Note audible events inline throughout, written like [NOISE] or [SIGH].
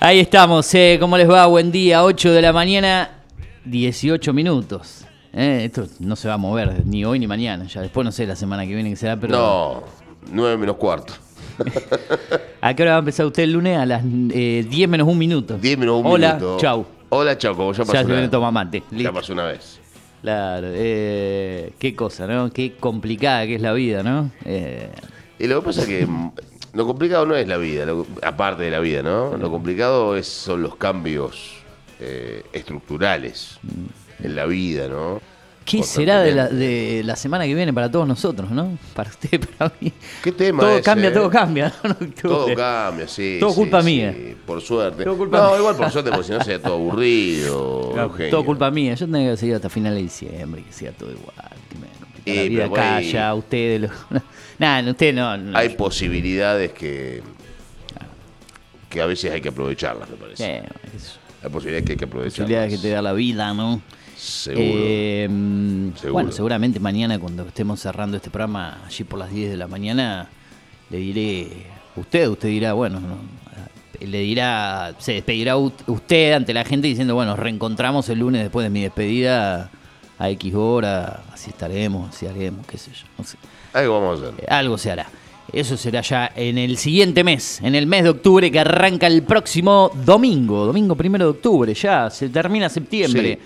Ahí estamos, eh, ¿cómo les va? Buen día, 8 de la mañana, 18 minutos. Eh, esto no se va a mover ni hoy ni mañana, ya después no sé la semana que viene que será, pero... No, 9 menos cuarto. [LAUGHS] ¿A qué hora va a empezar usted el lunes? A las eh, 10 menos un minuto. 10 menos un Hola, minuto. chau. Hola, chau, como ya pasó Ya se una viene vez. toma mate. Ya pasó una vez. Claro, eh, qué cosa, ¿no? Qué complicada que es la vida, ¿no? Eh, Y lo que pasa es que lo complicado no es la vida, lo- aparte de la vida, ¿no? Lo complicado es, son los cambios eh, estructurales en la vida, ¿no? ¿Qué será de la, de la semana que viene para todos nosotros, no? [LAUGHS] Para usted, para mí. ¿Qué tema Todo cambia, eh? todo cambia. ¿no? [LAUGHS] Todo cambia, sí. Todo sí, culpa sí, mía. Por suerte. Todo culpa no, mía. igual por suerte, porque si no sería todo aburrido. [LAUGHS] Claro, todo culpa mía. Yo tengo que seguir hasta final de diciembre, que sea todo igual. Que me complica la vida acá, ahí- ustedes. Lo... Nada, usted no. no. Hay posibilidades que, que a veces hay que aprovecharlas, me parece. Eh, es- Hay posibilidades que hay que aprovecharlas. posibilidades que te da la vida, ¿no? Seguro. Eh, Seguro. Bueno, seguramente mañana cuando estemos cerrando este programa, allí por las 10 de la mañana, le diré, usted, usted dirá, bueno, no, le dirá, se despedirá usted ante la gente diciendo, bueno, reencontramos el lunes después de mi despedida a X hora, así estaremos, así haremos, qué sé yo, no sé. Algo vamos a hacer. Eh, Algo se hará. Eso será ya en el siguiente mes, en el mes de octubre que arranca el próximo domingo, domingo primero de octubre, ya se termina septiembre.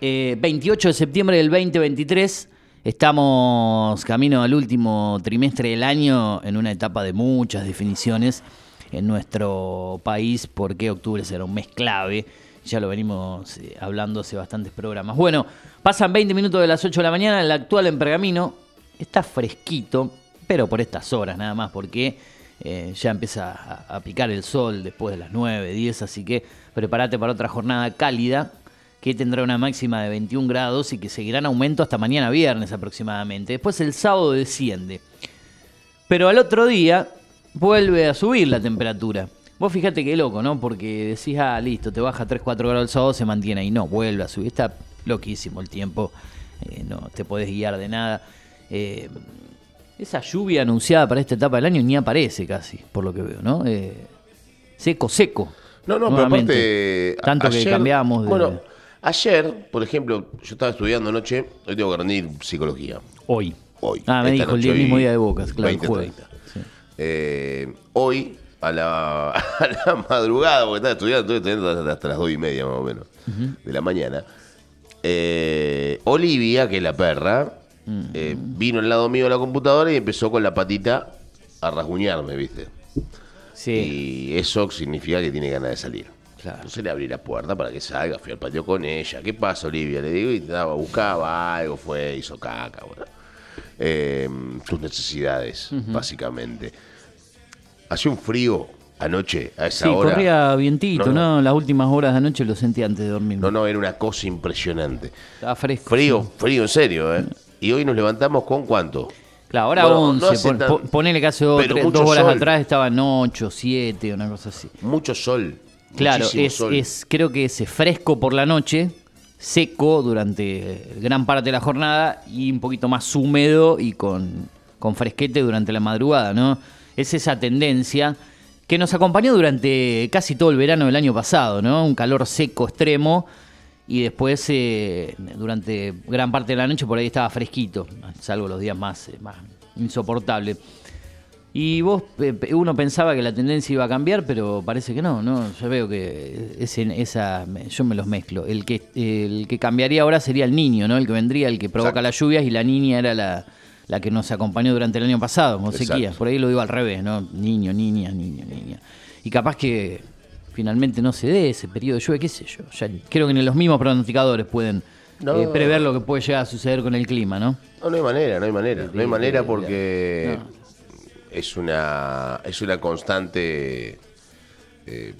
Eh, 28 de septiembre del 2023. Estamos camino al último trimestre del año en una etapa de muchas definiciones en nuestro país, porque octubre será un mes clave. Ya lo venimos eh, hablando hace bastantes programas. Bueno, pasan 20 minutos de las 8 de la mañana. El actual en Pergamino está fresquito, pero por estas horas nada más, porque eh, ya empieza a, picar el sol después de las 9, 10, así que prepárate para otra jornada cálida que tendrá una máxima de 21 grados y que seguirá en aumento hasta mañana viernes aproximadamente. Después el sábado desciende. Pero al otro día vuelve a subir la temperatura. Vos fíjate qué loco, ¿no? Porque decís, ah, listo, te baja 3, 4 grados el sábado, se mantiene ahí. No, vuelve a subir. Está loquísimo el tiempo. eh, no te podés guiar de nada. Eh, esa lluvia anunciada para esta etapa del año ni aparece casi, por lo que veo, ¿no? Eh, seco, seco. No, no, nuevamente. pero aparte. Tanto que cambiamos de... Bueno, ayer, por ejemplo, yo estaba estudiando anoche, hoy tengo que rendir psicología. Hoy. Hoy. Ah, me dijo el día- mismo día de Bocas, claro, el 20, jueves. 30. Sí. Eh, hoy, a la, [LAUGHS] a la madrugada, porque estaba estudiando, estoy estudiando hasta, las 2 y media más o menos de la mañana. eh, Olivia, que es la perra, eh, vino al lado mío la computadora y empezó con la patita a rasguñarme, ¿viste? Sí. Y eso significa que tiene ganas de salir. Claro. Entonces le abrí la puerta para que salga, fui al patio con ella. ¿Qué pasa, Olivia? Le digo, y estaba, buscaba algo, fue, hizo caca, bueno. Eh, sus necesidades, básicamente. Hacía un frío anoche, a esa Sí, hora. corría vientito, No, ¿no? no. Las últimas horas de anoche lo sentí antes de dormir. No, no, era una cosa impresionante. Estaba fresco. Frío, frío, en serio, ¿eh? Y hoy nos levantamos con cuánto? Claro, ahora Bueno, 11. no hace pon- tan- pon- ponele que hace dos, tres- horas sol. atrás estaban 8, 7, una cosa así. Mucho sol. Claro, es, sol. es creo que es fresco por la noche, seco durante gran parte de la jornada y un poquito más húmedo y con, con fresquete durante la madrugada, ¿no? Es esa tendencia que nos acompañó durante casi todo el verano del año pasado, ¿no? Un calor seco extremo y después eh, durante gran parte de la noche por ahí estaba fresquito, salvo los días más, eh, más insoportables. Y vos, eh, uno pensaba que la tendencia iba a cambiar, pero parece que no, ¿no? Yo veo que ese, esa, yo me los mezclo. El que, el que cambiaría ahora sería el niño, ¿no? El que vendría, el que provoca Exacto. las lluvias, y la niña era la, la que nos acompañó durante el año pasado, con sequías. Por ahí lo digo al revés, ¿no? Niño, niña, niño, niña. Y capaz que finalmente no se dé ese periodo de lluvia, qué sé yo. Ya, creo que ni los mismos pronosticadores pueden No. eh, prever lo que puede llegar a suceder con el clima, ¿no? No, no hay manera, no hay manera. No hay manera porque no. es una es una constante eh,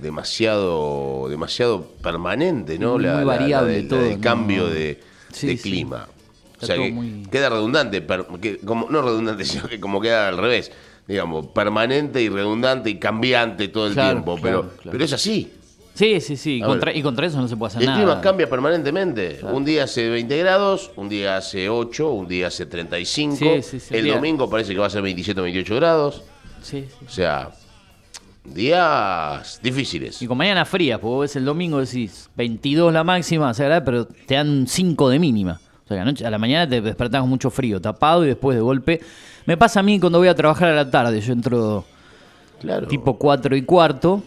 demasiado demasiado permanente, ¿no? Muy variable del- todo, del ¿no? cambio de, Sí, de clima. Está o sea todo que muy- queda redundante, per- que como, no redundante, [LAUGHS] sino que como queda al revés. Digamos, permanente y redundante y cambiante todo el Claro, tiempo. claro, pero, claro. pero es así. Sí, sí, sí. Y A contra, ver. y contra eso no se puede hacer El nada. clima cambia permanentemente. Un día hace 20 grados, un día hace 8, un día hace 35. Sí, sí, sí. el Día- domingo parece que va a ser 27 o 28 grados. Sí, sí. O sea, días difíciles. Y con mañana frías, porque vos ves el domingo decís 22 la máxima, o sea, pero te dan 5 de mínima. O sea, a la, noche, a la mañana te despertás con mucho frío, tapado y después de golpe. Me pasa a mí cuando voy a trabajar a la tarde, yo entro Claro. tipo 4 y cuarto,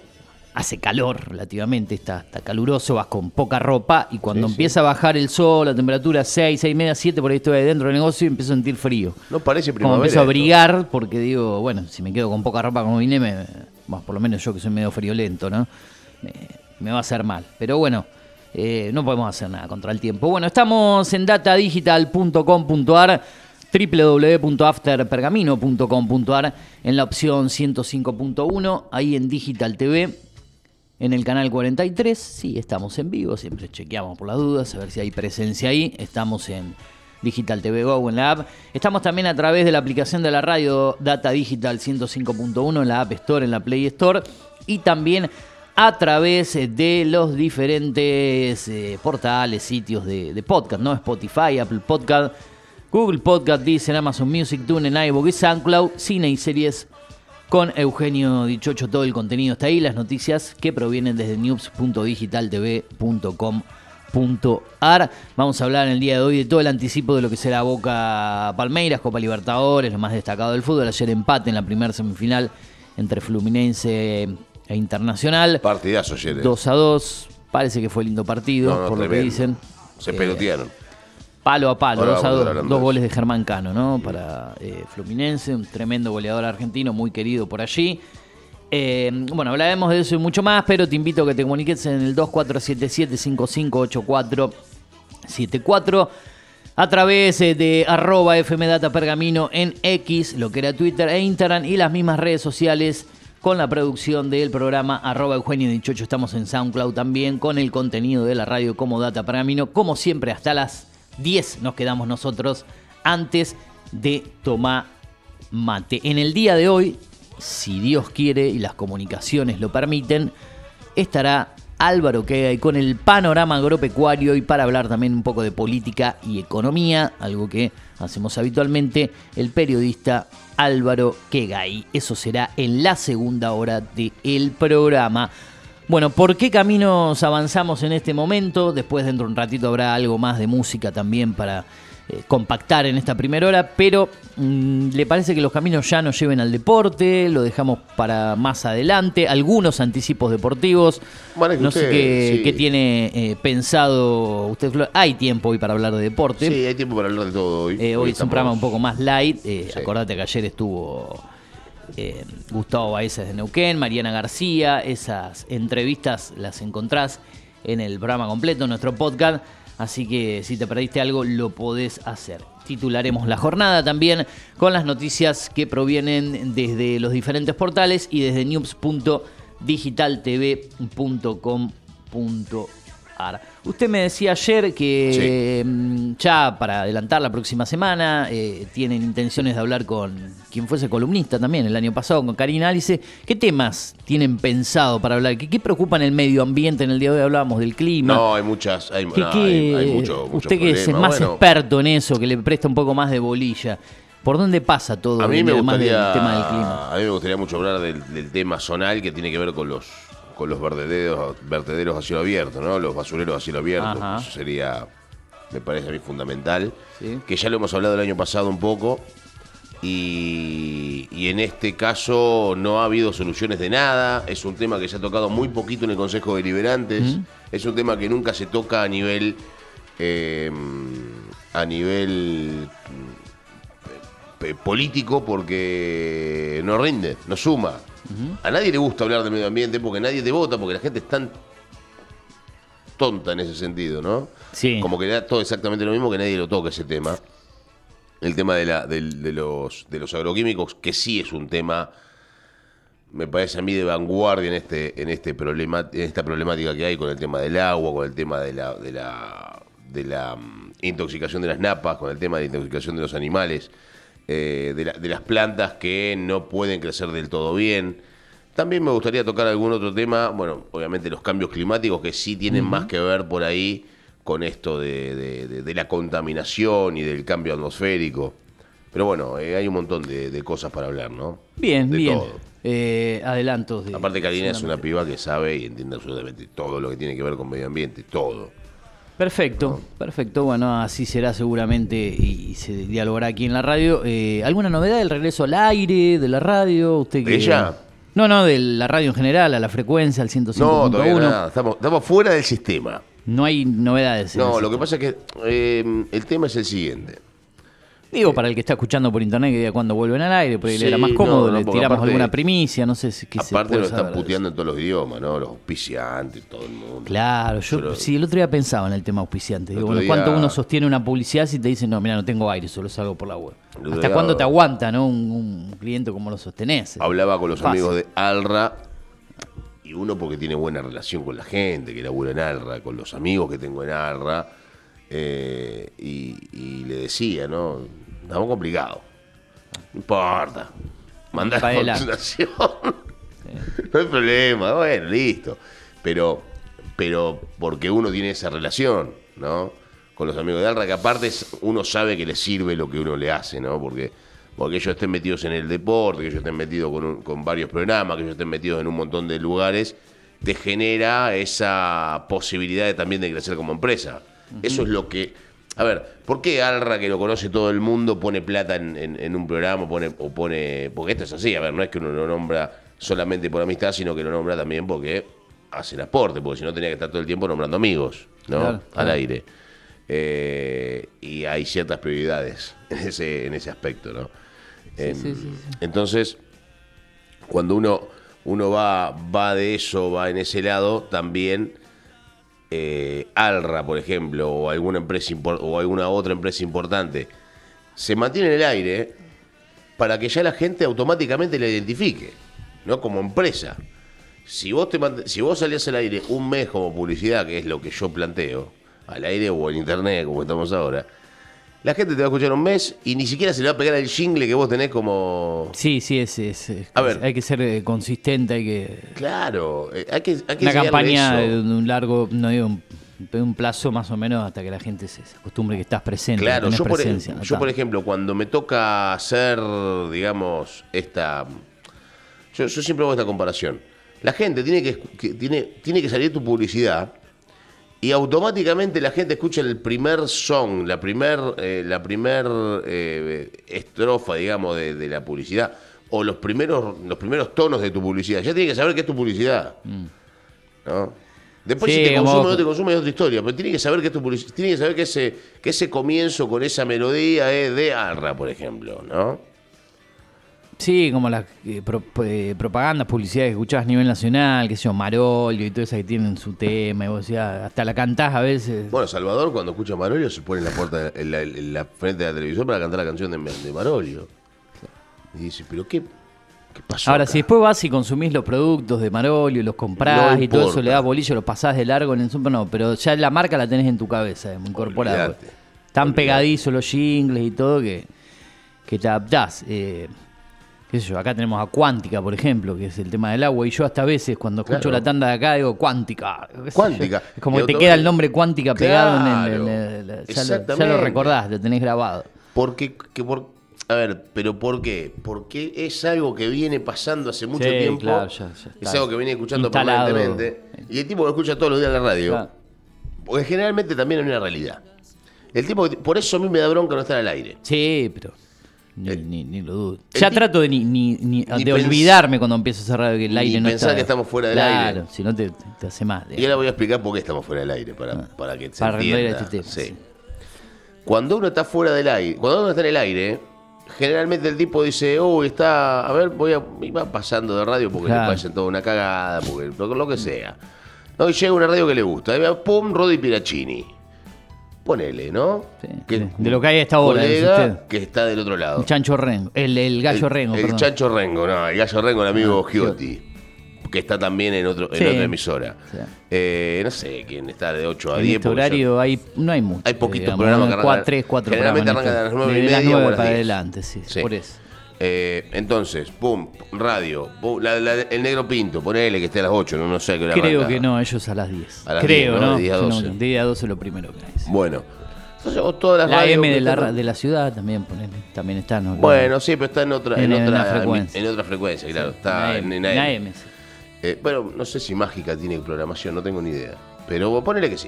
hace calor relativamente, está, está caluroso, vas con poca ropa y cuando Sí, sí. empieza a bajar el sol, la temperatura 6, 6 y media, 7, por ahí estoy adentro del negocio y empiezo a sentir frío. No parece Como primavera. empiezo a esto. brigar porque digo, bueno, si me quedo con poca ropa como vine, me, bueno, por lo menos yo que soy medio friolento, ¿no? Me, me va a hacer mal. Pero bueno, eh, no podemos hacer nada contra el tiempo. Bueno, estamos en datadigital.com.ar www.afterpergamino.com.ar en la opción 105.1, ahí en Digital TV, en el canal 43, sí, estamos en vivo, siempre chequeamos por las dudas, a ver si hay presencia ahí, estamos en Digital TV Go en la app, estamos también a través de la aplicación de la radio Data Digital 105.1 en la App Store, en la Play Store, y también a través de los diferentes eh, portales, sitios de, podcast, ¿no? Spotify, Apple Podcast, Google Podcast, Deezer, Amazon Music, TuneIn, iVoox y SoundCloud, cine y series con Eugenio Dichocho. Todo el contenido está ahí, las noticias que provienen desde news.digitaltv.com.ar. Vamos a hablar en el día de hoy de todo el anticipo de lo que será Boca Palmeiras, Copa Libertadores, lo más destacado del fútbol. Ayer empate en la primera semifinal entre Fluminense e Internacional. Partidazo ayer. eh. 2 a 2. Parece que fue lindo partido, No, no, por lo que dicen. Se Eh, pelotearon. Palo a palo, Ahora 2 a vamos a 2. estar hablando Dos de goles de Germán Cano, ¿no? Para eh, Fluminense, un tremendo goleador argentino, muy querido por allí. Eh, bueno, hablaremos de eso y mucho más, pero te invito a que te comuniques en el 2477-558474 a través eh, de arroba FMData Pergamino en X, lo que era Twitter e Instagram y las mismas redes sociales con la producción del programa arroba Eugenio Dichocho. Estamos en SoundCloud también con el contenido de la radio como Data Pergamino. Como siempre, hasta las 10 nos quedamos nosotros antes de tomar mate. En el día de hoy, si Dios quiere y las comunicaciones lo permiten, estará Álvaro Quegay con el panorama agropecuario y para hablar también un poco de política y economía, algo que hacemos habitualmente, el periodista Álvaro Quegay. Eso será en la segunda hora del programa. Bueno, ¿por qué caminos avanzamos en este momento? Después dentro de un ratito habrá algo más de música también para eh, compactar en esta primera hora, pero mm, ¿le parece que los caminos ya nos lleven al deporte? ¿Lo dejamos para más adelante? ¿Algunos anticipos deportivos? Bueno, no sé qué, sí. qué tiene eh, pensado usted. Hay tiempo hoy para hablar de deporte. Sí, hay tiempo para hablar de todo hoy. Eh, hoy es un programa un poco más light. Sí. Acordate que ayer estuvo Gustavo Baezes de Neuquén, Mariana García. Esas entrevistas las encontrás en el programa completo, en nuestro podcast. Así que si te perdiste algo, lo podés hacer. Titularemos la jornada también con las noticias que provienen desde los diferentes portales y desde news.digitaltv.com.ar. Usted me decía ayer que mm, ya para adelantar la próxima semana eh, tienen intenciones de hablar con quien fuese columnista también el año pasado, con Karina Alice. ¿Qué temas tienen pensado para hablar? ¿Qué, qué preocupan el medio ambiente? En el día de hoy hablábamos del clima. No, hay muchas. Hay, ¿Qué- no, qué- hay, hay mucho, mucho usted que es el más Bueno, experto en eso, que le presta un poco más de bolilla, ¿por dónde pasa todo A mí me gustaría, del tema del clima? a mí me gustaría mucho hablar del, del tema zonal que tiene que ver con los con los vertederos, vertederos a cielo abierto, ¿no? Los basureros a cielo abierto. Ajá. Eso sería, me parece a mí fundamental. Sí. Que ya lo hemos hablado el año pasado un poco. Y, y en este caso no ha habido soluciones de nada. Es un tema que se ha tocado muy poquito en el Consejo de Deliberantes. Es un tema que nunca se toca a nivel. eh, a nivel eh, político porque no rinde, no suma. A nadie le gusta hablar de medio ambiente porque nadie te vota, porque la gente es tan tonta en ese sentido, ¿no? Sí. Como que da todo exactamente lo mismo que nadie lo toca ese tema. El tema de, la, del- de, los, de los agroquímicos, que sí es un tema, me parece a mí, de vanguardia en, este, en, este problema, en esta problemática que hay con el tema del agua, con el tema de la, de la, de la mm, intoxicación de las napas, con el tema de la intoxicación de los animales, eh, de, la- de las plantas que no pueden crecer del todo bien. También me gustaría tocar algún otro tema, bueno, obviamente los cambios climáticos que sí tienen más que ver por ahí con esto de, de- la contaminación y del cambio atmosférico. Pero bueno, eh, hay un montón de, cosas para hablar, ¿no? Bien, De bien. todo. Eh, adelantos. De, Aparte, Karina es una piba que sabe y entiende absolutamente todo lo que tiene que ver con medio ambiente, todo. Perfecto, perfecto. Bueno, así será seguramente y, se dialogará aquí en la radio. Eh, ¿Alguna novedad del regreso al aire de la radio? ¿Usted que... ¿De ella? No, no, de la radio en general, a la frecuencia, al 105.1. No, todavía nada. Estamos, estamos fuera del sistema. No hay novedades. No, lo que pasa es que eh, el tema es el siguiente. Digo, para el que está escuchando por internet, que diga cuando vuelven al aire, porque Sí, le era más no, cómodo, no, le porque tiramos aparte- alguna primicia, no sé si qué Aparte lo están puteando en todos los idiomas, ¿no? Los auspiciantes, todo el mundo. Claro, yo Pero- sí, el otro día pensaba en el tema auspiciante. Digo, bueno, día- ¿cuánto uno sostiene una publicidad si te dicen, no, mira, no tengo aire, solo salgo por la web? ¿Hasta día- cuándo te aguanta, no? Un, un cliente como lo sostenés. Hablaba con los Fácil. amigos de Alra y uno porque tiene buena relación con la gente que labura en Alra, con los amigos que tengo en Alra, eh, y, y le decía, ¿no? Estamos complicados. No importa. Mandá Pa' la facturación. [LAUGHS] No hay problema, bueno, listo. Pero, pero porque uno tiene esa relación, ¿no? Con los amigos de Alra, que aparte uno sabe que les sirve lo que uno le hace, ¿no? Porque, porque ellos estén metidos en el deporte, que ellos estén metidos con, un- con varios programas, que ellos estén metidos en un montón de lugares, te genera esa posibilidad de, también de crecer como empresa. Eso es lo que... A ver, ¿por qué Alra, que lo conoce todo el mundo, pone plata en, en- en un programa pone, o pone... Porque esto es así, a ver, no es que uno lo nombra solamente por amistad, sino que lo nombra también porque hacen aporte, porque si no tenía que estar todo el tiempo nombrando amigos, ¿no? Claro, Al claro. aire. Eh, y hay ciertas prioridades [LAUGHS] en ese, en ese aspecto, ¿no? Em, sí, sí, sí. Entonces, cuando uno, uno va, va de eso, va en ese lado, también eh, Alra, por ejemplo, o alguna empresa o alguna otra empresa importante, se mantiene en el aire para que ya la gente automáticamente la identifique, ¿no? Como empresa. Si vos, te si vos salías al aire un mes como publicidad, que es lo que yo planteo, al aire o en internet, como estamos ahora, la gente te va a escuchar un mes y ni siquiera se le va a pegar el jingle que vos tenés como... Sí, sí, es, es- es- A ver. hay que ser eh, consistente, hay que... Claro, eh, hay que, hay que Una campaña de un largo, no digo, un, plazo más o menos hasta que la gente se, acostumbre que estás presente, Claro, yo por, presencia. yo por ejemplo, cuando me toca hacer, digamos, esta... Yo, yo siempre hago esta comparación. La gente tiene que- tiene, tiene que salir tu publicidad y automáticamente la gente escucha el primer song, la primer, eh, la primer eh, estrofa, digamos, de, de la publicidad o los primeros, los primeros tonos de tu publicidad. Ya tiene que saber qué es tu publicidad. ¿no? Después Mm. Sí, si te consume o no te consume es otra historia, pero tiene que saber que es tu publicidad, tiene que saber que ese, que ese comienzo con esa melodía es de Arra, por ejemplo, ¿no? Sí, como las eh, pro- eh, propagandas, publicidades que escuchabas a nivel nacional, que sé yo, Marolio y todas esas que tienen su tema, y vos decías, hasta la cantás a veces. Bueno, Salvador cuando escucha a Marolio se pone en la puerta, en la, en la frente de la televisión para cantar la canción de, de Marolio. Y dice, pero qué, qué pasó Ahora, acá? si después vas y consumís los productos de Marolio, los comprás No y todo eso, le das bolillo, los pasás de largo en el super, no, pero ya la marca la tenés en tu cabeza, eh, incorporada. Olvidate, Tan pegadizos los jingles y todo que, que te adaptás. eh, qué sé yo, acá tenemos a Cuántica, por ejemplo, que es el tema del agua, y yo hasta a veces cuando escucho Claro. la tanda de acá digo Cuántica. Cuántica. Es como que te queda el nombre Cuántica pegado en el... en Claro. el- ya, lo, ya lo recordás, lo tenés grabado. Porque, que por, a ver, pero ¿por qué? Porque es algo que viene pasando hace mucho Sí, tiempo. claro, ya- ya es algo que viene escuchando instalado. permanentemente. Y el tipo lo escucha todos los días en la radio. Porque generalmente también hay una realidad. El tipo, por eso a mí me da bronca no estar al aire. Sí, pero ni, ni, ni lo dudo. Ya trato de, ni, ni, de olvidarme cuando empiezo a cerrar que el aire no pensar está. que estamos fuera del claro, aire. si no te, te hace mal. Y ahora voy a explicar por qué estamos fuera del aire, para, para que se Ah. para entienda. este tema, Sí. sí. Cuando uno está fuera del aire, cuando uno está en el aire, generalmente el tipo dice, uy, está, a ver, voy a, y va pasando de radio porque Claro. le parecen toda una cagada, porque lo, lo que sea. No, y llega una radio que le gusta, va, pum, Rodi Piracini. Ponele, ¿no? Sí, Que- de- de lo que hay a esta hora, colega que está del otro lado. El chancho rengo. El, el gallo el, rengo, el perdón. Chancho Rengo, no, el Gallo Rengo, el amigo Ah, Giotti, que está también en, otro, en Sí. otra emisora. Sí. Eh, no sé quién está de 8 a en 10. este porque horario hay, no hay mucho. Hay poquitos digamos, programas que arrancan- Tres, cuatro generalmente programas. arrancan a las nueve y de media las nueve las para 10. adelante, sí, Sí. por eso. Eh, entonces, pum, radio, pum, la- la- el negro pinto, ponele que esté a las 8, no, no sé qué hora Creo arranca. que no, ellos a las 10. A las Creo, 10, ¿no? ¿no? De 10 a Yo 12. De 10 a 12 lo primero que hay. sí. Bueno, Entonces, vos todas las La radios M de la, están- de la ciudad también, ponele, también está, ¿no? Bueno, sí, pero está en otra, en, En- en otra, frecuencia. en otra frecuencia, claro. Está en, en, AM, en AM. en sí. Eh, bueno, no sé si Mágica tiene programación, no tengo ni idea. Pero ponele que sí.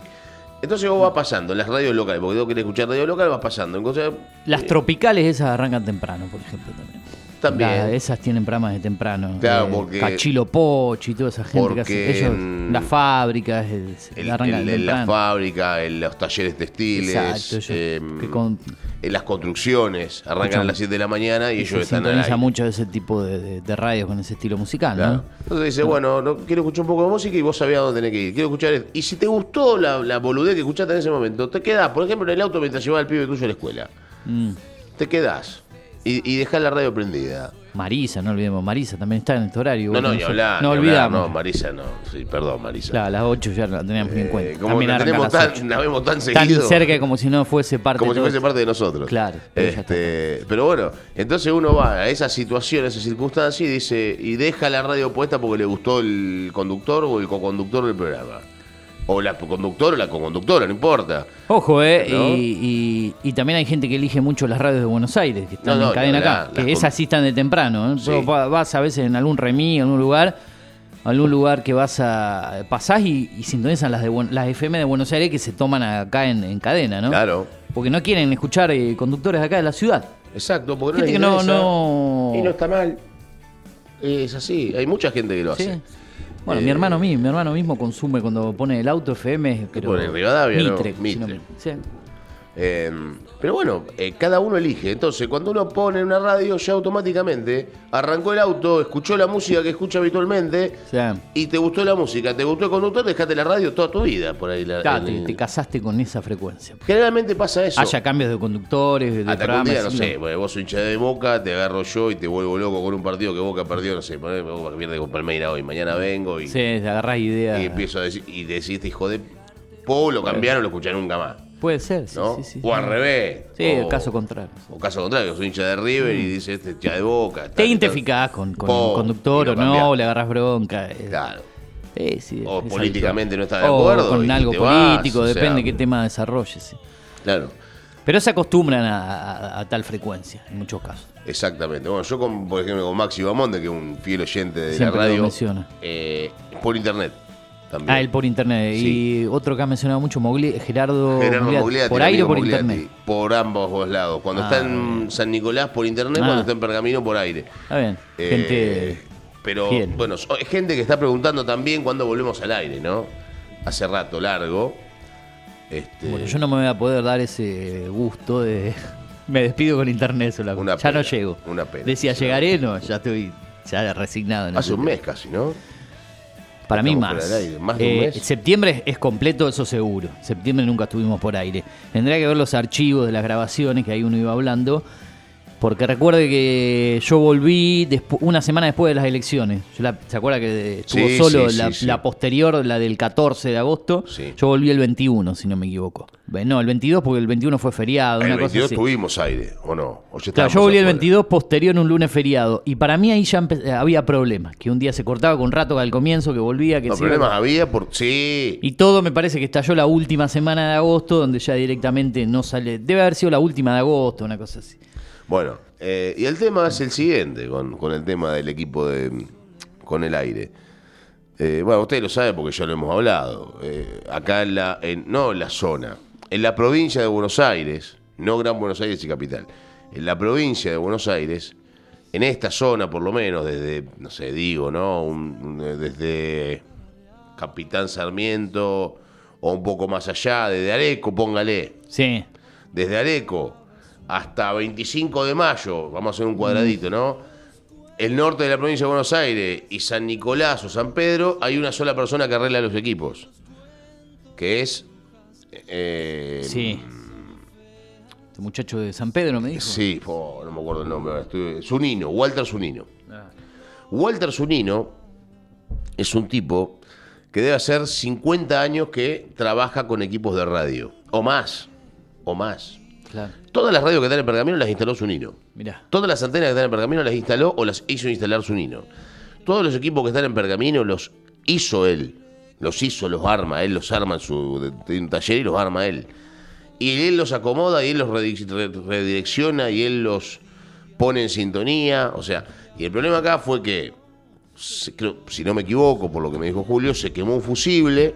Entonces vos vas pasando en las radios locales, porque vos querés escuchar radio local, vas pasando. Las tropicales esas arrancan temprano, por ejemplo, también. También. La- esas tienen programas de temprano. Claro, Eh, porque- Cachilo Pochi y toda esa gente que hace. Ellos, las fábricas, eh, el- el- en la fábrica, en los talleres textiles, Exacto, ellos em, que con- en las construcciones, arrancan a las 7 de la mañana y se ellos están aire. mucho ese tipo de, de, de radios con ese estilo musical, Claro. ¿no? Entonces dice, bueno, no, quiero escuchar un poco de música y vos sabías dónde tenés que ir. Quiero escuchar esto. Y si te gustó la, la boludez que escuchaste en ese momento, te quedás, por ejemplo, en el auto mientras llevas al pibe tuyo a la escuela. Mm. Te quedás y, y dejás la radio prendida. Marisa, no olvidemos, Marisa también está en este horario. No, no, ni hablar. No olvidamos. No, Marisa no. Sí, perdón, Marisa. Claro, a las 8 ya la teníamos en Eh, cuenta. como También la tenemos tan, 8. la vemos tan Tan seguido. cerca como si no fuese parte como de si fuese esto. parte de nosotros. Claro, Este, pero bueno, entonces uno va a esa situación, a esa circunstancia y dice, y deja la radio puesta porque le gustó el conductor o el co-conductor del programa. O la conductora o la co-conductora, no importa. Ojo, ¿eh? ¿No? Y, y- y también hay gente que elige mucho las radios de Buenos Aires, que están No, no, en cadena acá. Que esas sí están de temprano. ¿eh? Sí. Vas a veces en algún remí, en algún lugar, algún lugar que vas a. pasás y, y sintonizan las, de, las FM de Buenos Aires que se toman acá en, en cadena, ¿no? Claro. Porque no quieren escuchar eh, conductores acá de la ciudad. Exacto, porque no que no, no. Y no está mal. Es así, hay mucha gente que lo Sí. hace. Bueno, Eh, mi hermano mismo, mi hermano mismo consume cuando pone el auto FM, pero pone? Rivadavia, ¿no? Mitre, si no Mitre. sí. Eh, pero bueno, eh, cada uno elige. Entonces, cuando uno pone una radio, ya automáticamente arrancó el auto, escuchó la música que escucha habitualmente y te gustó la música, te gustó el conductor, dejaste la radio toda tu vida por ahí. la- claro, en- te, te casaste con esa frecuencia. Generalmente pasa eso. Haya cambios de conductores, de Hasta día, no sí, sé, porque vos sos hincha de Boca, te agarro yo y te vuelvo loco con un partido que Boca perdió, no sé, Boca pierde con Palmeira hoy, mañana vengo y, Sí, te agarrás ideas. y empiezo a decir, y decís, este hijo de... Po, lo cambiaron, lo escuché nunca más. Puede ser, sí, ¿no? sí, sí. o al revés. Sí, o, el caso contrario. O caso contrario, soy hincha de River y dice este hincha de Boca. Te identificás con, con Po, conductor o no, le agarras bronca. eh. Claro. Sí, sí, O es políticamente no está de O acuerdo con y algo vas, político, o sea, depende qué tema desarrolles. sí. Claro. Pero se acostumbran a, a- a tal frecuencia, en muchos casos. Exactamente. Bueno, yo, con, por ejemplo, con Maxi Bamonde, que es un fiel oyente de Siempre la lo radio, menciona. eh, por internet también. Ah, él por internet. Sí. Y otro que ha mencionado mucho, Mogli- Gerardo, Gerardo Mogliati. Mogliati, ¿Por aire o por internet? Por ambos dos lados. Cuando Ah, está en San Nicolás por internet, Ah. cuando está en Pergamino por aire. Está bien. Eh, Gente. pero fiel. bueno, es gente que está preguntando también cuándo volvemos al aire, ¿no? Hace rato largo. Este, Bueno, yo no me voy a poder dar ese gusto de. [LAUGHS] Me despido con internet solo. Una ya no llego. una pena. Decía, llegaré, no, ya estoy ya resignado. en hace un mes casi, ¿no? Para mí más. más Eh. Septiembre es completo, eso seguro. Septiembre nunca estuvimos por aire. Tendría que ver los archivos de las grabaciones que ahí uno iba hablando. Porque recuerde que yo volví una semana después de las elecciones. Yo la- ¿Se acuerda que estuvo Sí, solo sí, la, sí, sí. la posterior, la del 14 de agosto? Sí. Yo volví el 21, si no me equivoco. No, el 22 porque el 21 fue feriado, El una cosa 22 así. tuvimos aire, ¿o no? O Claro, yo volví el afuera. 22 posterior en un lunes feriado. Y para mí ahí ya eh, había problemas. Que un día se cortaba con un rato al comienzo, que volvía, que No, iba- problemas había por. Sí. Y todo me parece que estalló la última semana de agosto, donde ya directamente no sale. Debe haber sido la última de agosto, una cosa así. Bueno, eh, y el tema es el siguiente, con, con el tema del equipo de. con el aire. Eh, bueno, ustedes lo saben porque ya lo hemos hablado. Eh, acá en la. en- no en la zona, en la provincia de Buenos Aires, no Gran Buenos Aires y capital, en la provincia de Buenos Aires, en esta zona por lo menos, desde, no sé, digo, ¿no? Un- desde Capitán Sarmiento o un poco más allá, desde Areco, póngale Sí. desde Areco hasta 25 de mayo, vamos a hacer un cuadradito, ¿no? El norte de la provincia de Buenos Aires y San Nicolás o San Pedro, hay una sola persona que arregla los equipos, que es... eh, Sí. Este muchacho de San Pedro me dijo. Sí, no me acuerdo el nombre. estoy- Zunino, Walter Zunino. Ah. Walter Zunino es un tipo que debe hacer 50 años que trabaja con equipos de radio, o más, o más. Claro. Todas las radios que están en Pergamino las instaló Zunino. Mirá. Todas las antenas que están en Pergamino las instaló o las hizo instalar Zunino. Todos los equipos que están en Pergamino los hizo él. Los hizo, los arma. Él los arma en su de- de un taller y los arma él. y él los acomoda y él los redirecciona y él los pone en sintonía. O sea, y el problema acá fue que, si no me equivoco, por lo que me dijo Julio, se quemó un fusible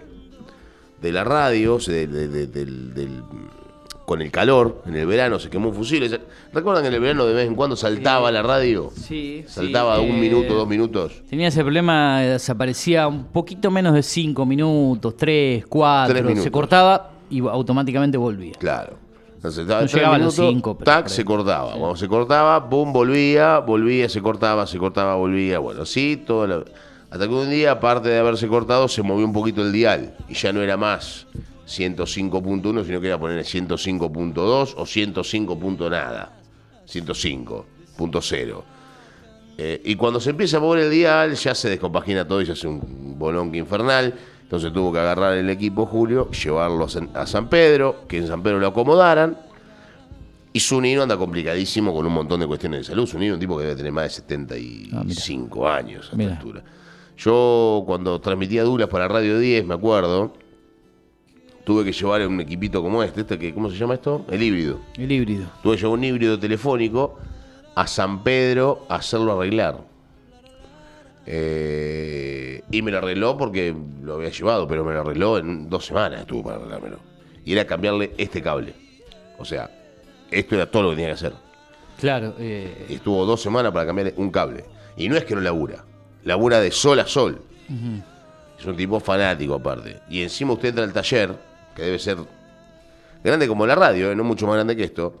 de la radio, de- de- de- del- del- con el calor, en el verano se quemó un fusible. Se- ¿Recuerdan que en el verano de vez en cuando saltaba la radio? Sí, Saltaba sí, un eh, minuto, dos minutos. Tenía ese problema, desaparecía un poquito menos de 5 minutos, 3, 4, Tres minutos. se cortaba y automáticamente volvía. Claro. Entonces, No tres llegaba a los cinco, pero tac, se cortaba. Cuando se cortaba, pum, volvía, volvía, se cortaba, se cortaba, volvía. Bueno, sí, todo lo- hasta que un día, aparte de haberse cortado, se movió un poquito el dial y ya no era más 105.1, sino que era poner 105.2 o 105. punto nada. 105.0. Eh, y cuando se empieza a mover el dial, ya se descompagina todo y se hace un bolonque infernal. Entonces tuvo que agarrar el equipo Julio, llevarlo a San, a Pedro, que en San Pedro lo acomodaran. Y Zunino anda complicadísimo con un montón de cuestiones de salud. Zunino es un tipo que debe tener más de 75 años a esta altura. Yo, cuando transmitía Douglas para Radio 10, me acuerdo, tuve que llevar un equipito como este, este que, ¿cómo se llama esto? El híbrido. El híbrido. Tuve que llevar un híbrido telefónico a San Pedro a hacerlo arreglar. Eh, y me lo arregló porque lo había llevado, pero me lo arregló en dos semanas, estuvo para arreglármelo. Y era cambiarle este cable. O sea, esto era todo lo que tenía que hacer. Claro, eh, estuvo dos semanas para cambiarle un cable. Y no es que no labura, labura de sol a sol. Es un tipo fanático aparte. Y encima usted entra al taller, que debe ser grande como la radio, ¿eh? no mucho más grande que esto,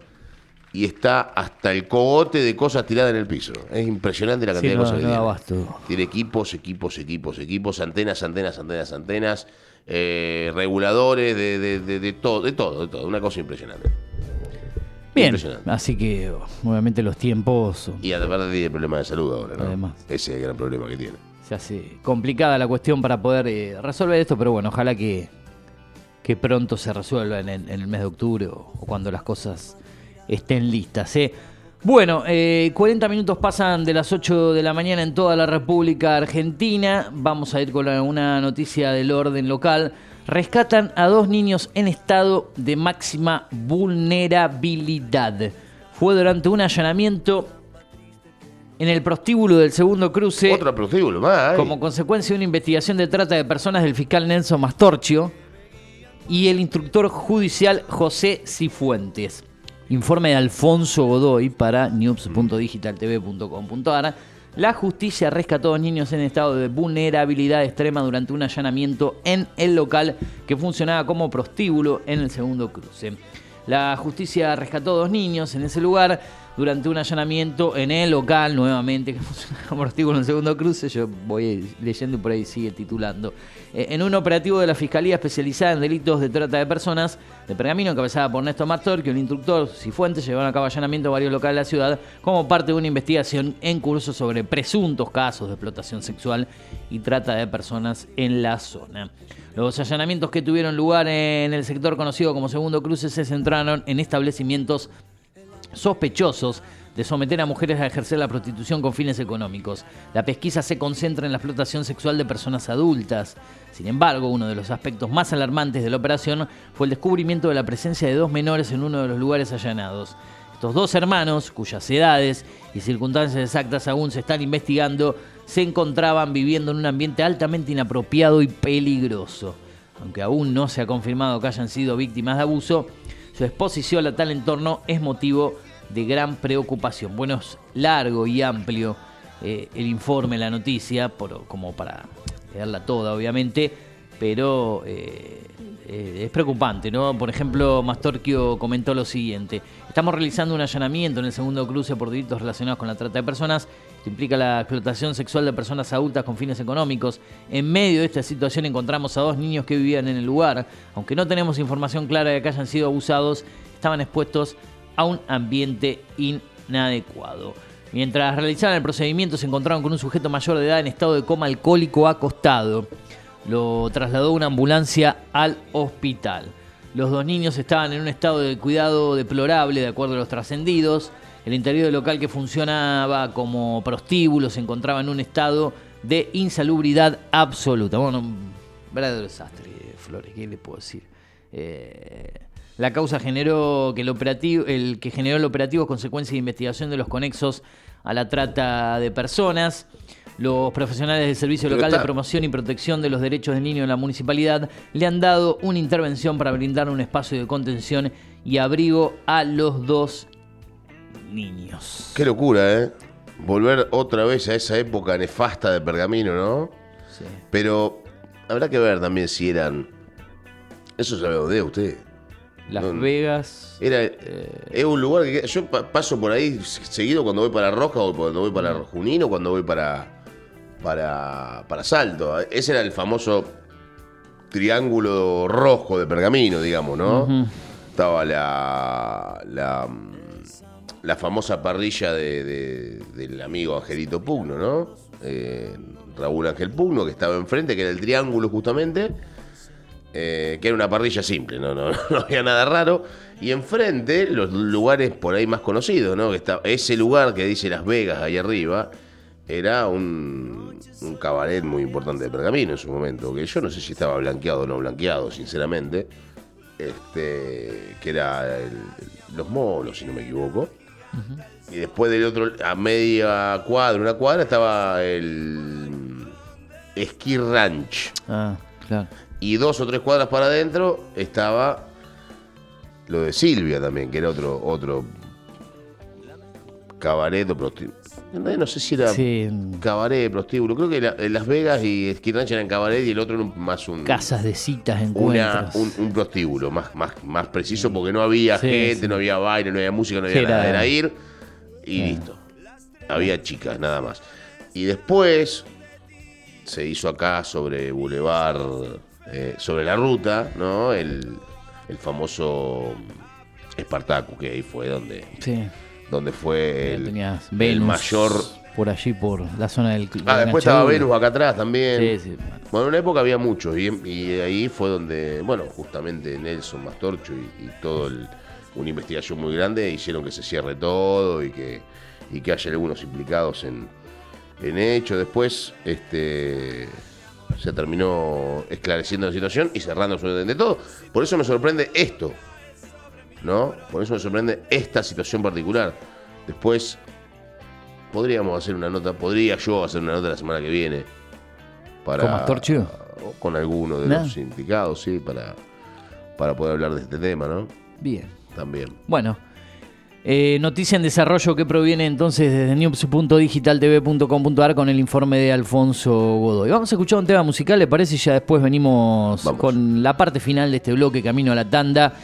y está hasta el cogote de cosas tiradas en el piso. Es impresionante la sí, cantidad no, de cosas que no tiene. Tiene equipos, equipos, equipos, equipos, antenas, antenas, antenas, antenas, eh, reguladores, de, de- de- de todo, de todo, de todo. Una cosa impresionante. Bien, Impresionante. así que obviamente los tiempos Y además tiene problemas de salud ahora, ¿no? Además. Ese es el gran problema que tiene. se hace complicada la cuestión para poder eh, resolver esto, pero bueno, ojalá que, que pronto se resuelva en, el- en el mes de octubre o, o cuando las cosas estén listas. ¿eh? Bueno, eh, 40 minutos pasan de las 8 de la mañana en toda la República Argentina. Vamos a ir con una noticia del orden local. Rescatan a dos niños en estado de máxima vulnerabilidad. Fue durante un allanamiento en el prostíbulo del segundo cruce. Otro prostíbulo más. Como consecuencia de una investigación de trata de personas del fiscal Nelson Mastorchio y el instructor judicial José Cifuentes. Informe de Alfonso Godoy para news.digitaltv.com.ar. La justicia rescató a dos niños en estado de vulnerabilidad extrema durante un allanamiento en el local que funcionaba como prostíbulo en el segundo cruce. La justicia rescató dos niños en ese lugar durante un allanamiento en el local, nuevamente, que [LAUGHS] como prostíbulo en el segundo cruce. Yo voy leyendo y por ahí sigue titulando. Eh, en un operativo de la Fiscalía Especializada en Delitos de Trata de Personas de Pergamino, encabezada por Néstor Mastor, que el instructor Cifuentes llevaron a cabo allanamiento a varios locales de la ciudad como parte de una investigación en curso sobre presuntos casos de explotación sexual y trata de personas en la zona. Los allanamientos que tuvieron lugar en el sector conocido como Segundo Cruce se centraron en establecimientos sospechosos de someter a mujeres a ejercer la prostitución con fines económicos. La pesquisa se concentra en la explotación sexual de personas adultas. Sin embargo, uno de los aspectos más alarmantes de la operación fue el descubrimiento de la presencia de dos menores en uno de los lugares allanados. Estos dos hermanos, cuyas edades y circunstancias exactas aún se están investigando, se encontraban viviendo en un ambiente altamente inapropiado y peligroso. Aunque aún no se ha confirmado que hayan sido víctimas de abuso, su exposición a tal entorno es motivo de gran preocupación. Bueno, es largo y amplio eh, el informe, la noticia, por- como para leerla toda, obviamente, pero eh, eh, es preocupante, ¿no? Por ejemplo, Mastorquio comentó lo siguiente: Estamos realizando un allanamiento en el segundo cruce por delitos relacionados con la trata de personas. Implica la explotación sexual de personas adultas con fines económicos. En medio de esta situación encontramos a dos niños que vivían en el lugar. Aunque no tenemos información clara de que hayan sido abusados, estaban expuestos a un ambiente inadecuado. Mientras realizaban el procedimiento se encontraron con un sujeto mayor de edad en estado de coma alcohólico acostado. Lo trasladó una ambulancia al hospital. Los dos niños estaban en un estado de cuidado deplorable, de acuerdo a los trascendidos. El interior del local que funcionaba como prostíbulo se encontraba en un estado de insalubridad absoluta. Bueno, un verdadero desastre, Flores, ¿qué le puedo decir? Eh, La causa generó que el operativo, el que generó el operativo es consecuencia de investigación de los conexos a la trata de personas. Los profesionales del Servicio Pero Local de Promoción y Protección de los Derechos del Niño en la municipalidad le han dado una intervención para brindar un espacio de contención y abrigo a los dos niños. Qué locura, ¿eh? Volver otra vez a esa época nefasta de Pergamino, ¿no? Sí. Pero habrá que ver también si eran. Eso ya lo de usted. Las No. Vegas. Era, es un lugar que yo pa- paso por ahí seguido cuando voy para Roja o cuando voy para Junín o cuando voy para, para, para Salto. Ese era el famoso triángulo rojo de pergamino, digamos, ¿no? Estaba la, la, la famosa parrilla de, de- del amigo Angelito Pugno, ¿no? Eh, Raúl Ángel Pugno, que estaba enfrente, que era el triángulo justamente eh, que era una parrilla simple, no, no, no había nada raro. Y enfrente, los lugares por ahí más conocidos, ¿no? Ese lugar que dice Las Vegas ahí arriba, era un, un cabaret muy importante de Pergamino en su momento, que yo no sé si estaba blanqueado o no blanqueado, sinceramente. Este, que era el- Los Molos, si no me equivoco. Y después del otro, a media cuadra, una cuadra, estaba el Ski Ranch. Ah, claro. Y dos o tres cuadras para adentro estaba lo de Silvia también, que era otro, otro cabaret o prostíbulo. No sé si era Sí, cabaret, prostíbulo. Creo que la- en Las Vegas y Ski Ranch eran cabaret y el otro era un- más un, casas de citas, una- encuentros. un, un prostíbulo, más, más, más preciso, porque no había Sí, gente, sí. no había baile, no había música, no había nada. era- Era ir y listo. Había chicas, nada más. Y después se hizo acá sobre Boulevard, eh, sobre la ruta, ¿no? El, el famoso Espartaco, que ahí fue donde, Sí. Donde fue el, mayor. por allí, por la zona del de Ah, después estaba. Venus acá atrás también. Sí, sí. Bueno, en una época había muchos y, y ahí fue donde, bueno, justamente Nelson Mastorcho y, y todo el- una investigación muy grande hicieron que se cierre todo y que, y que haya algunos implicados en, en hecho. Después este, se terminó esclareciendo la situación y cerrando absolutamente todo. Por eso me sorprende esto, ¿no? Por eso me sorprende esta situación particular. Después podríamos hacer una nota, podría yo hacer una nota la semana que viene para ¿Con Mastorcho? o con alguno de los implicados, sí, para, para poder hablar de este tema, ¿no? Bien. También. Bueno, eh, noticia en desarrollo que proviene entonces desde news.digitaltv.com.ar con el informe de Alfonso Godoy. Vamos a escuchar un tema musical, ¿le parece? Y ya después venimos Vamos. con la parte final de este bloque, camino a la tanda,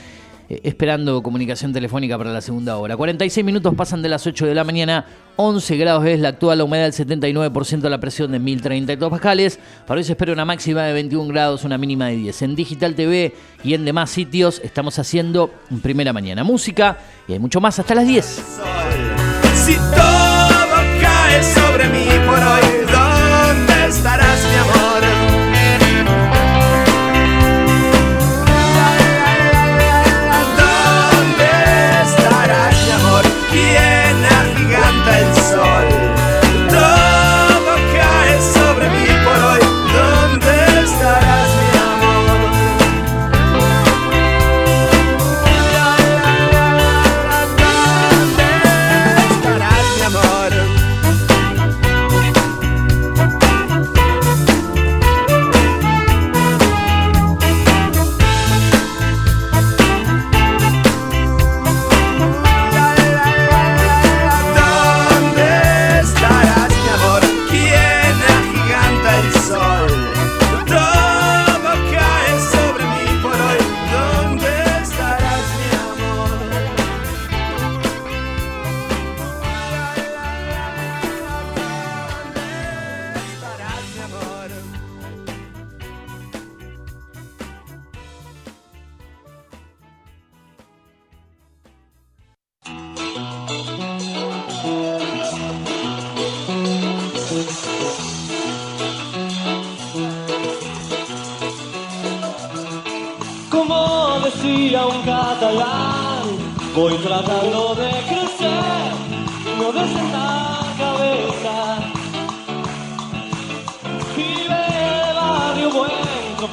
esperando comunicación telefónica para la segunda hora. 46 minutos pasan de las 8 de la mañana, 11 grados es la actual, la humedad del 79%, la presión de 1032 pascales. Para hoy se espera una máxima de 21 grados, una mínima de 10. En Digital TV y en demás sitios estamos haciendo en primera mañana música y hay mucho más hasta las 10. Si todo cae sobre mí por hoy,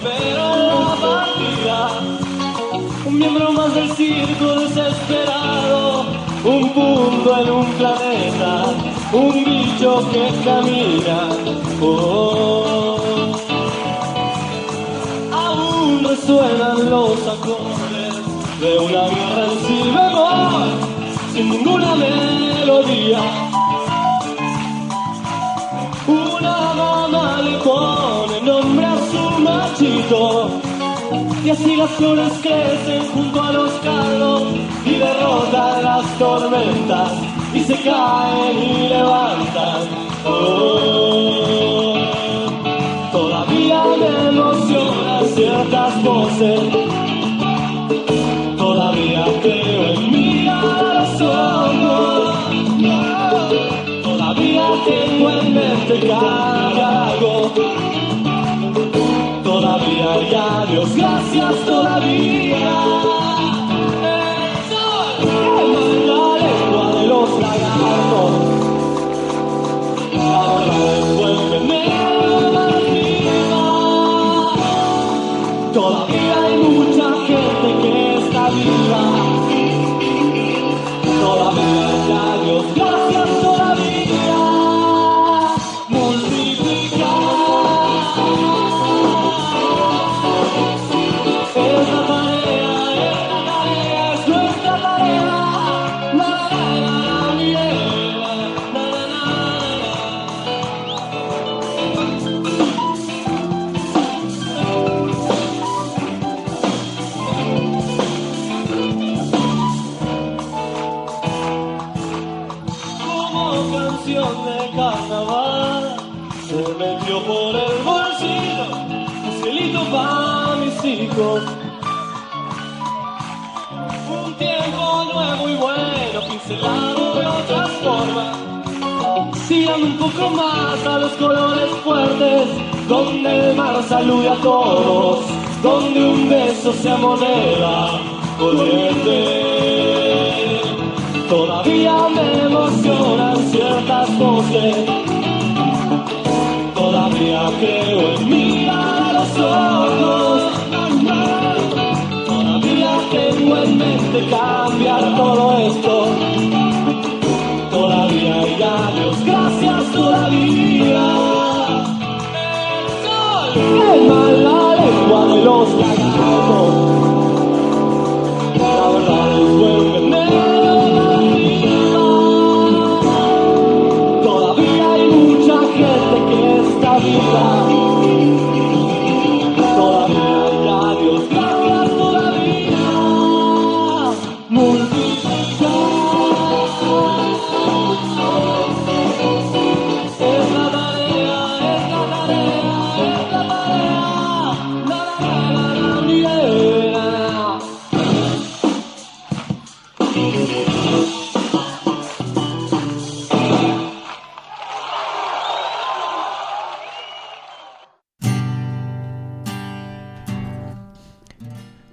pero la partida Un miembro más del circo desesperado, un punto en un planeta, un bicho que camina. Oh. Aún resuenan los acordes de una guerra en si sin ninguna melodía. Y así las flores crecen junto a los carros y derrotan las tormentas y se caen y levantan. Oh, todavía me emocionan ciertas voces, todavía creo en ojos. Todavía tengo en mente cambiar algo gracias todavía. Sigan un poco más a los colores fuertes donde el mar salude a todos donde un beso sea moneda corriente Todavía me emocionan ciertas voces. Todavía creo en mirar a los ojos. Todavía tengo en mente cambiar todo esto. my life, one lost like a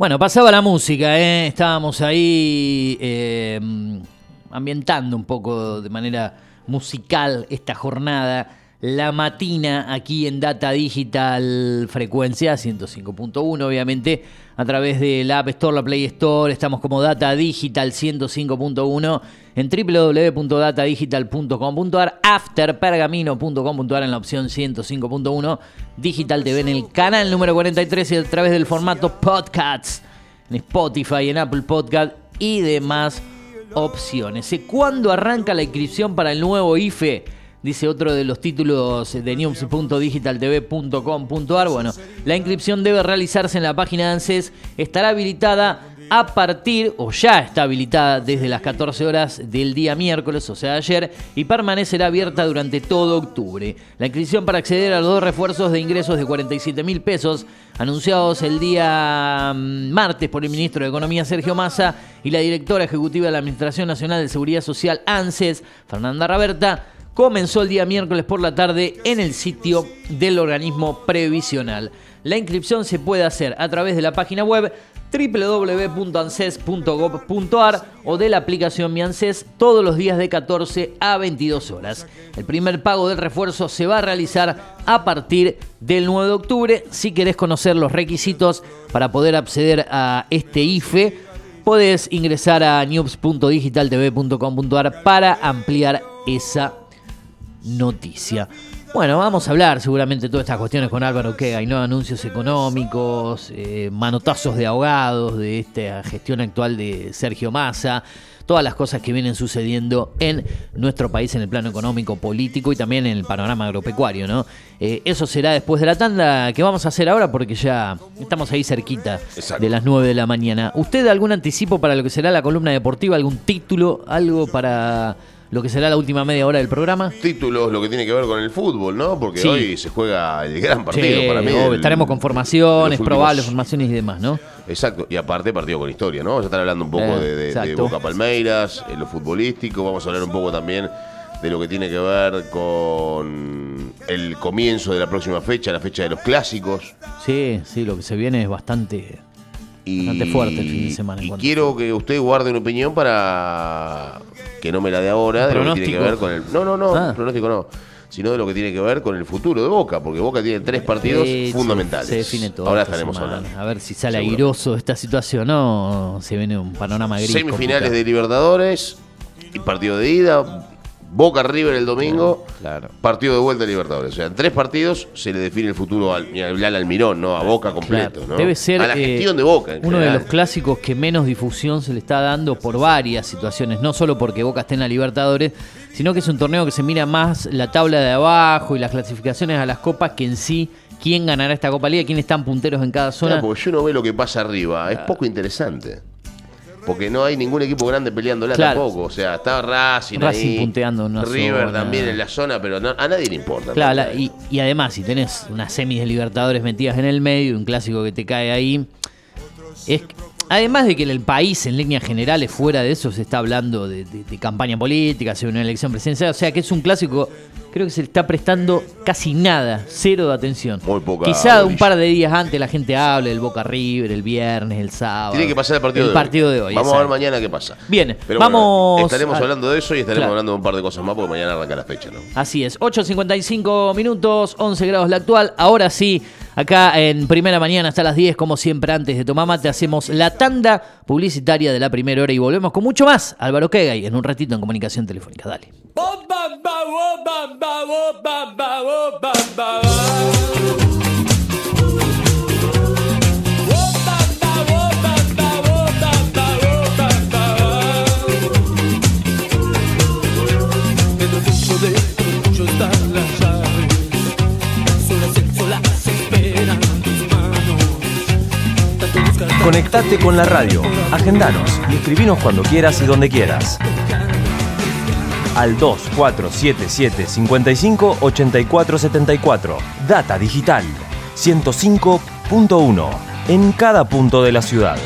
Bueno, pasaba la música, ¿eh? estábamos ahí eh, ambientando un poco de manera musical esta jornada. La matina aquí en Data Digital Frecuencia 105.1, obviamente, a través de la App Store, la Play Store. Estamos como Data Digital 105.1 en www.datadigital.com.ar, afterpergamino.com.ar en la opción 105.1, Digital TV en el canal número 43 y a través del formato podcasts en Spotify, en Apple Podcast y demás opciones. ¿Cuándo arranca la inscripción para el nuevo IFE? Dice otro de los títulos de news.digitaltv.com.ar. Bueno, la inscripción debe realizarse en la página ANSES. Estará habilitada a partir, o ya está habilitada desde las 14 horas del día miércoles, o sea ayer, y permanecerá abierta durante todo octubre. La inscripción para acceder a los dos refuerzos de ingresos de 47 mil pesos, anunciados el día mm, martes por el ministro de Economía Sergio Massa y la directora ejecutiva de la Administración Nacional de Seguridad Social ANSES, Fernanda Raberta, comenzó el día miércoles por la tarde en el sitio del organismo previsional. La inscripción se puede hacer a través de la página web www.anses.gov.ar o de la aplicación Mi ANSES todos los días de 14 a 22 horas. El primer pago del refuerzo se va a realizar a partir del 9 de octubre. Si querés conocer los requisitos para poder acceder a este IFE, podés ingresar a news.digitaltv.com.ar para ampliar esa noticia. Bueno, vamos a hablar seguramente de todas estas cuestiones con Álvaro Quega y no anuncios económicos, eh, manotazos de ahogados de esta gestión actual de Sergio Massa, todas las cosas que vienen sucediendo en nuestro país en el plano económico, político y también en el panorama agropecuario, ¿no? Eh, eso será después de la tanda que vamos a hacer ahora porque ya estamos ahí cerquita Exacto. de las 9 de la mañana. ¿Usted algún anticipo para lo que será la columna deportiva, algún título, algo para lo que será la última media hora del programa? Títulos, lo que tiene que ver con el fútbol, ¿no? Porque Sí. hoy se juega el gran partido Sí, para mí. obvio, el- estaremos con formaciones, últimos- probables formaciones y demás, ¿no? Exacto, y aparte partido con historia, ¿no? Vamos a estar hablando un poco Eh, de, de- de exacto. Boca Palmeiras, en lo futbolístico, vamos a hablar un poco también de lo que tiene que ver con el comienzo de la próxima fecha, la fecha de los clásicos. Sí, sí, lo que se viene es bastante. Y, Bastante fuerte el fin de semana en Y quiero que usted guarde una opinión para que no me la dé ahora, de lo que tiene que ver con el. No, no, no, Ah. pronóstico no. Sino de lo que tiene que ver con el futuro de Boca, porque Boca tiene tres partidos fundamentales. Se define todo. Ahora esta estaremos semana. hablando. A ver si sale Seguro. airoso esta situación o se viene un panorama gris. Semifinales complicado. de Libertadores y partido de ida. Boca River el domingo. Claro. Partido de vuelta de Libertadores. O sea, en tres partidos se le define el futuro al, ni hablar al Mirón, ¿no? A Boca completo, Claro, ¿no? Debe ser a la eh, de Boca. en uno de los clásicos que menos difusión se le está dando por varias situaciones, no solo porque Boca esté en la Libertadores, sino que es un torneo que se mira más la tabla de abajo y las clasificaciones a las copas que en sí quién ganará esta Copa Liga, quién están punteros en cada zona. Claro, porque si uno ve lo que pasa arriba, es poco interesante. Porque no hay ningún equipo grande peleándola Claro. tampoco. O sea, está Racing, Racing ahí, punteando en River zona. también en la zona, pero no- a nadie le importa. Claro, y, y además, si tenés unas semis de Libertadores metidas en el medio y un clásico que te cae ahí, es además de que en el país, en líneas generales, fuera de eso, se está hablando de, de- de campaña política, se una elección presidencial, o sea que es un clásico, creo que se le está prestando casi nada, cero de atención. Muy poca Quizá un par de días antes la gente hable del Boca River, el viernes, el sábado. Tiene que pasar el partido el de hoy. partido de hoy. Vamos a ver mañana qué pasa. Bien, Pero vamos bueno, estaremos a- hablando de eso y estaremos Claro. hablando de un par de cosas más porque mañana arranca la fecha, ¿no? Así es, 8.55 minutos, 11 grados la actual. Ahora sí, acá en primera mañana hasta las 10, como siempre antes de tomar mate, hacemos la tanda publicitaria de la primera hora y volvemos con mucho más. Álvaro Kegay en un ratito en comunicación telefónica. Dale. Conectate con la radio, agendanos y escribinos cuando quieras y donde quieras. Al 2477 55 84 74. Data Digital 105.1 en cada punto de la ciudad.